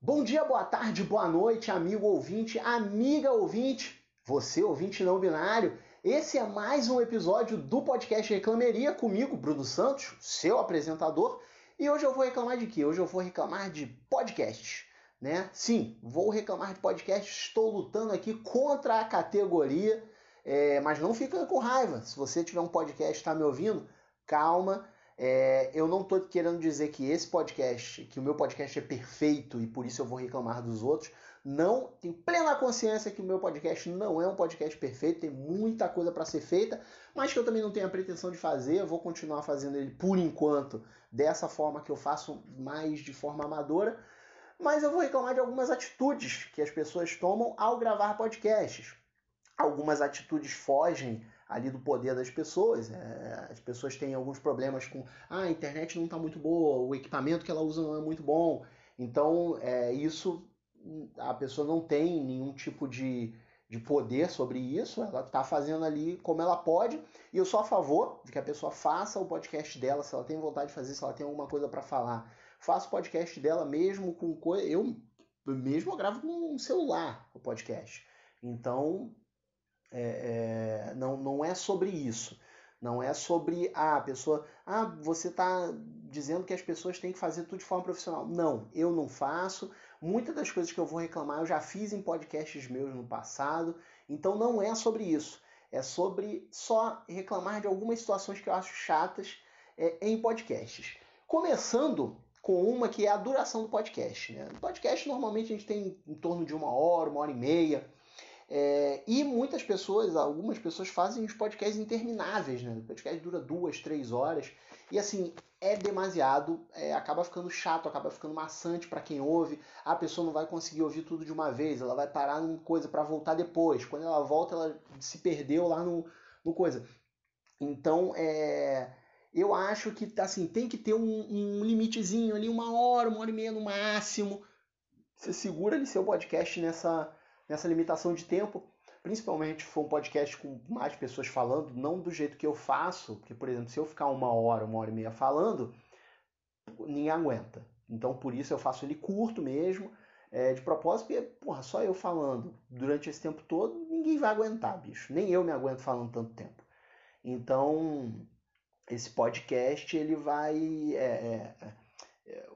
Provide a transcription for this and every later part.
Bom dia, boa tarde, boa noite, amigo ouvinte, amiga ouvinte, você ouvinte não binário. Esse é mais um episódio do podcast Reclameria comigo, Bruno Santos, seu apresentador. E hoje eu vou reclamar de quê? Hoje eu vou reclamar de podcast, né? Sim, vou reclamar de podcast. Estou lutando aqui contra a categoria, é, mas não fica com raiva. Se você tiver um podcast e está me ouvindo, calma é, eu não estou querendo dizer que esse podcast, que o meu podcast é perfeito e por isso eu vou reclamar dos outros. Não, tenho plena consciência que o meu podcast não é um podcast perfeito, tem muita coisa para ser feita, mas que eu também não tenho a pretensão de fazer. Eu vou continuar fazendo ele por enquanto dessa forma que eu faço mais de forma amadora. Mas eu vou reclamar de algumas atitudes que as pessoas tomam ao gravar podcasts. Algumas atitudes fogem ali do poder das pessoas. É, as pessoas têm alguns problemas com ah, a internet não está muito boa, o equipamento que ela usa não é muito bom. Então, é, isso a pessoa não tem nenhum tipo de, de poder sobre isso, ela está fazendo ali como ela pode, e eu sou a favor de que a pessoa faça o podcast dela, se ela tem vontade de fazer, se ela tem alguma coisa para falar. Faça o podcast dela mesmo com coisa. Eu mesmo gravo com um celular o podcast. Então, é, é, não, não é sobre isso. Não é sobre ah, a pessoa. Ah, você está dizendo que as pessoas têm que fazer tudo de forma profissional. Não, eu não faço. Muitas das coisas que eu vou reclamar eu já fiz em podcasts meus no passado. Então não é sobre isso. É sobre só reclamar de algumas situações que eu acho chatas é, em podcasts. Começando com uma que é a duração do podcast. Né? No podcast, normalmente, a gente tem em torno de uma hora, uma hora e meia. É, e muitas pessoas, algumas pessoas fazem os podcasts intermináveis, né? O podcast dura duas, três horas. E assim, é demasiado, é, acaba ficando chato, acaba ficando maçante para quem ouve. A pessoa não vai conseguir ouvir tudo de uma vez, ela vai parar numa coisa para voltar depois. Quando ela volta, ela se perdeu lá no, no coisa. Então, é, eu acho que assim, tem que ter um, um limitezinho ali, uma hora, uma hora e meia no máximo. Você segura ali seu podcast nessa nessa limitação de tempo, principalmente se for um podcast com mais pessoas falando, não do jeito que eu faço, porque, por exemplo, se eu ficar uma hora, uma hora e meia falando, ninguém aguenta. Então, por isso eu faço ele curto mesmo, é, de propósito, porque, porra, só eu falando durante esse tempo todo, ninguém vai aguentar, bicho. Nem eu me aguento falando tanto tempo. Então, esse podcast, ele vai... É, é,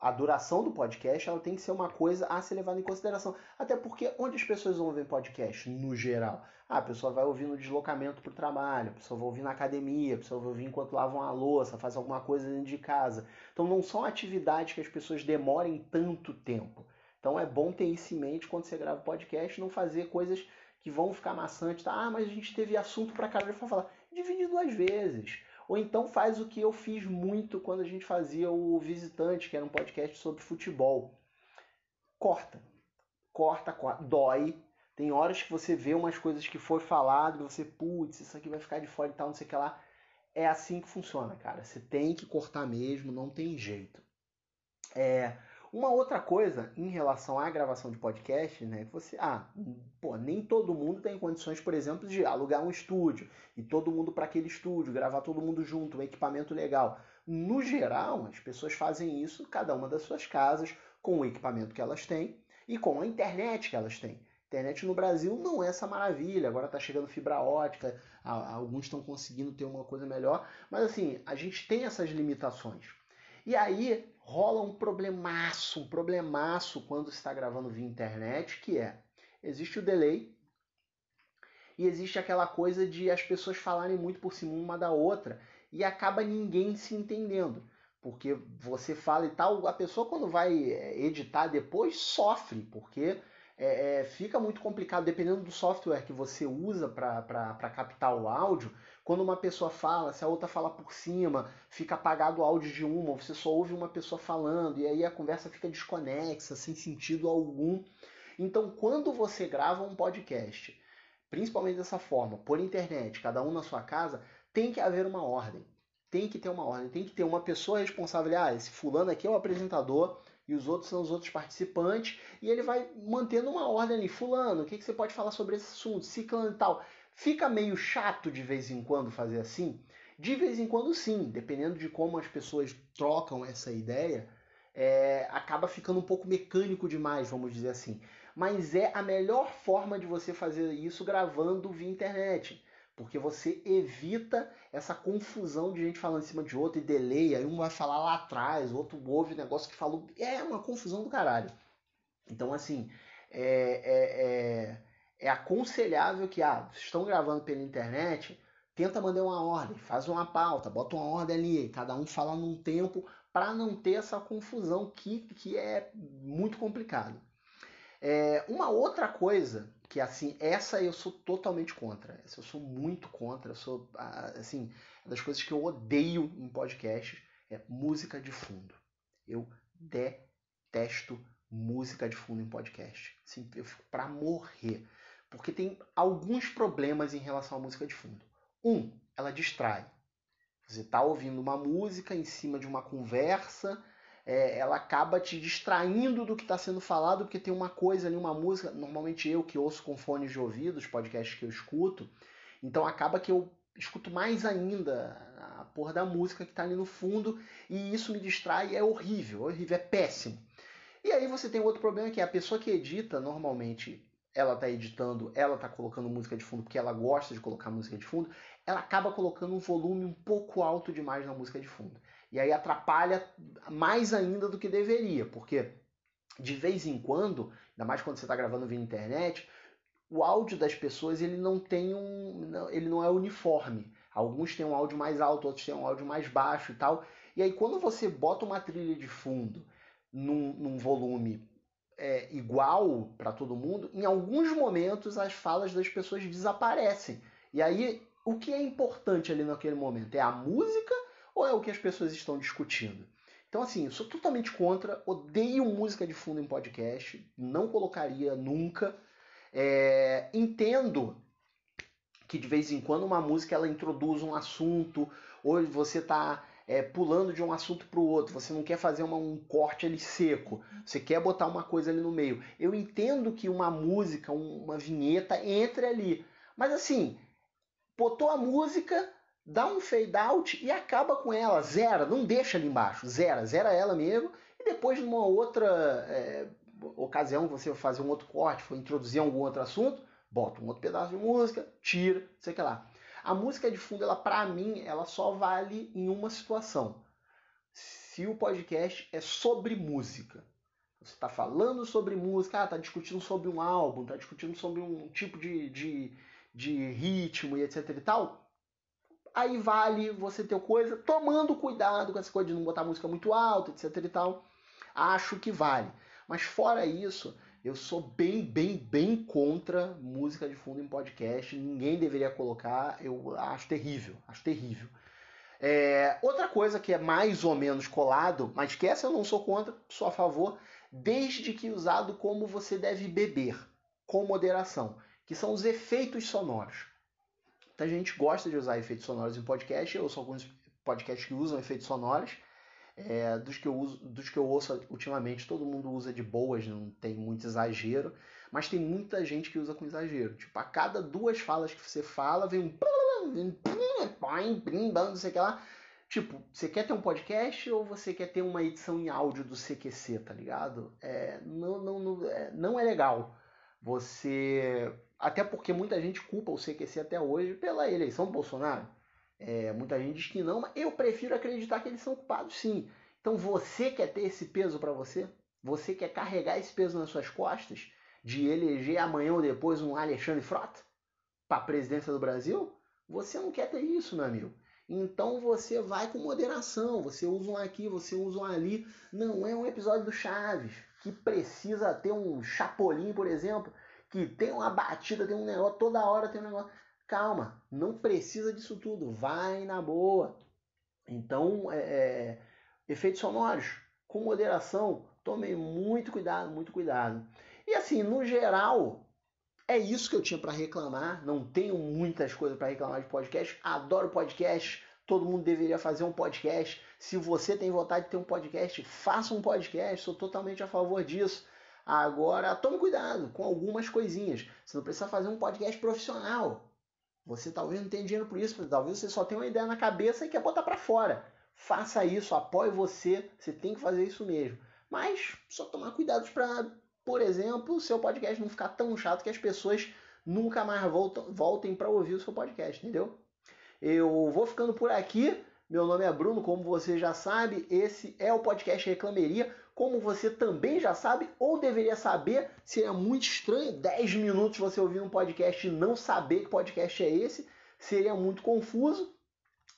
a duração do podcast ela tem que ser uma coisa a ser levada em consideração. Até porque onde as pessoas ouvem podcast, no geral? Ah, a pessoa vai ouvir no deslocamento para o trabalho, a pessoa vai ouvir na academia, a pessoa vai ouvir enquanto lavam a louça, faz alguma coisa dentro de casa. Então não são atividades que as pessoas demorem tanto tempo. Então é bom ter isso em mente quando você grava podcast, não fazer coisas que vão ficar maçantes. Tá? Ah, mas a gente teve assunto para caralho para falar. Divide duas vezes. Ou então faz o que eu fiz muito quando a gente fazia o Visitante, que era um podcast sobre futebol. Corta. Corta, corta. Dói. Tem horas que você vê umas coisas que foi falado e você, putz, isso aqui vai ficar de fora e tal, não sei o que lá. É assim que funciona, cara. Você tem que cortar mesmo, não tem jeito. É, uma outra coisa em relação à gravação de podcast, né? Que você, ah, pô, nem todo mundo tem condições, por exemplo, de alugar um estúdio e todo mundo para aquele estúdio, gravar todo mundo junto, um equipamento legal. No geral, as pessoas fazem isso, cada uma das suas casas, com o equipamento que elas têm e com a internet que elas têm. internet no Brasil não é essa maravilha, agora está chegando fibra ótica, alguns estão conseguindo ter uma coisa melhor, mas assim, a gente tem essas limitações. E aí rola um problemaço, um problemaço quando está gravando via internet, que é, existe o delay e existe aquela coisa de as pessoas falarem muito por cima uma da outra e acaba ninguém se entendendo. Porque você fala e tal, a pessoa quando vai é, editar depois sofre, porque é, é, fica muito complicado, dependendo do software que você usa para captar o áudio, quando uma pessoa fala, se a outra fala por cima, fica apagado o áudio de uma, você só ouve uma pessoa falando, e aí a conversa fica desconexa, sem sentido algum. Então, quando você grava um podcast, principalmente dessa forma, por internet, cada um na sua casa, tem que haver uma ordem. Tem que ter uma ordem, tem que ter uma pessoa responsável. Ah, esse fulano aqui é o apresentador, e os outros são os outros participantes, e ele vai mantendo uma ordem ali. Fulano, o que, que você pode falar sobre esse assunto? Ciclano e tal. Fica meio chato de vez em quando fazer assim? De vez em quando sim, dependendo de como as pessoas trocam essa ideia, é, acaba ficando um pouco mecânico demais, vamos dizer assim. Mas é a melhor forma de você fazer isso gravando via internet. Porque você evita essa confusão de gente falando em cima de outro e delay, aí um vai falar lá atrás, o outro ouve o negócio que falou. É uma confusão do caralho. Então, assim, é, é, é, é aconselhável que, ah, estão gravando pela internet, tenta mandar uma ordem, faz uma pauta, bota uma ordem ali, cada um fala num tempo para não ter essa confusão que, que é muito complicado. É, uma outra coisa que assim, essa eu sou totalmente contra. Essa eu sou muito contra. Eu sou assim, uma das coisas que eu odeio em podcasts é música de fundo. Eu detesto música de fundo em podcast. Assim, eu fico para morrer, porque tem alguns problemas em relação à música de fundo. Um, ela distrai. Você está ouvindo uma música em cima de uma conversa, é, ela acaba te distraindo do que está sendo falado, porque tem uma coisa ali, uma música. Normalmente eu que ouço com fones de ouvido, os podcasts que eu escuto, então acaba que eu escuto mais ainda a porra da música que está ali no fundo, e isso me distrai, é horrível, é horrível, é péssimo. E aí você tem outro problema que é a pessoa que edita normalmente ela está editando, ela está colocando música de fundo porque ela gosta de colocar música de fundo, ela acaba colocando um volume um pouco alto demais na música de fundo. E aí atrapalha mais ainda do que deveria, porque de vez em quando, ainda mais quando você está gravando via internet, o áudio das pessoas ele não tem um, ele não é uniforme. Alguns têm um áudio mais alto, outros têm um áudio mais baixo e tal. E aí quando você bota uma trilha de fundo num, num volume é, igual para todo mundo, em alguns momentos as falas das pessoas desaparecem. E aí, o que é importante ali naquele momento? É a música ou é o que as pessoas estão discutindo? Então, assim, sou totalmente contra, odeio música de fundo em podcast, não colocaria nunca. É, entendo que de vez em quando uma música ela introduz um assunto, ou você está é, pulando de um assunto para o outro, você não quer fazer uma, um corte ali seco, você quer botar uma coisa ali no meio. Eu entendo que uma música, um, uma vinheta entre ali, mas assim, botou a música, dá um fade out e acaba com ela, zera, não deixa ali embaixo, zera, zera ela mesmo, e depois numa outra é, ocasião você fazer um outro corte, for introduzir algum outro assunto, bota um outro pedaço de música, tira, sei que lá. A música de fundo, ela para mim, ela só vale em uma situação. Se o podcast é sobre música. Você está falando sobre música, está ah, discutindo sobre um álbum, está discutindo sobre um tipo de, de, de ritmo e etc e tal. Aí vale você ter coisa, tomando cuidado com essa coisa de não botar música muito alta, etc e tal. Acho que vale. Mas fora isso, eu sou bem, bem, bem contra música de fundo em podcast. Ninguém deveria colocar. Eu acho terrível. Acho terrível. É, outra coisa que é mais ou menos colado, mas que essa eu não sou contra, sou a favor, desde que usado como você deve beber, com moderação, que são os efeitos sonoros. Muita gente gosta de usar efeitos sonoros em podcast, eu sou alguns podcasts que usam efeitos sonoros. É, dos, que eu uso, dos que eu ouço ultimamente, todo mundo usa de boas, não tem muito exagero, mas tem muita gente que usa com exagero. Tipo, a cada duas falas que você fala, vem um. Não sei o que lá. Tipo, você quer ter um podcast ou você quer ter uma edição em áudio do CQC, tá ligado? É, não, não, não, é, não é legal. Você. Até porque muita gente culpa o CQC até hoje pela eleição do Bolsonaro. É, muita gente diz que não, mas eu prefiro acreditar que eles são culpados sim. Então você quer ter esse peso para você? Você quer carregar esse peso nas suas costas? De eleger amanhã ou depois um Alexandre Frota para a presidência do Brasil? Você não quer ter isso, meu amigo. Então você vai com moderação, você usa um aqui, você usa um ali. Não é um episódio do Chaves que precisa ter um Chapolin, por exemplo, que tem uma batida, tem um negócio, toda hora tem um negócio. Calma, não precisa disso tudo, vai na boa. Então, é, é, efeitos sonoros, com moderação, tomem muito cuidado, muito cuidado. E assim, no geral, é isso que eu tinha para reclamar. Não tenho muitas coisas para reclamar de podcast. Adoro podcast. Todo mundo deveria fazer um podcast. Se você tem vontade de ter um podcast, faça um podcast. Sou totalmente a favor disso. Agora, tome cuidado com algumas coisinhas. Você não precisa fazer um podcast profissional. Você talvez não tenha dinheiro por isso, talvez você só tenha uma ideia na cabeça e quer botar para fora. Faça isso, apoie você, você tem que fazer isso mesmo. Mas só tomar cuidado para, por exemplo, o seu podcast não ficar tão chato que as pessoas nunca mais voltam, voltem para ouvir o seu podcast, entendeu? Eu vou ficando por aqui. Meu nome é Bruno, como você já sabe, esse é o podcast Reclameria. Como você também já sabe, ou deveria saber, seria muito estranho 10 minutos você ouvir um podcast e não saber que podcast é esse, seria muito confuso.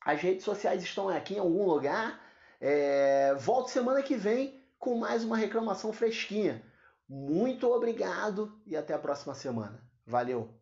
As redes sociais estão aqui em algum lugar. É... Volto semana que vem com mais uma reclamação fresquinha. Muito obrigado e até a próxima semana. Valeu!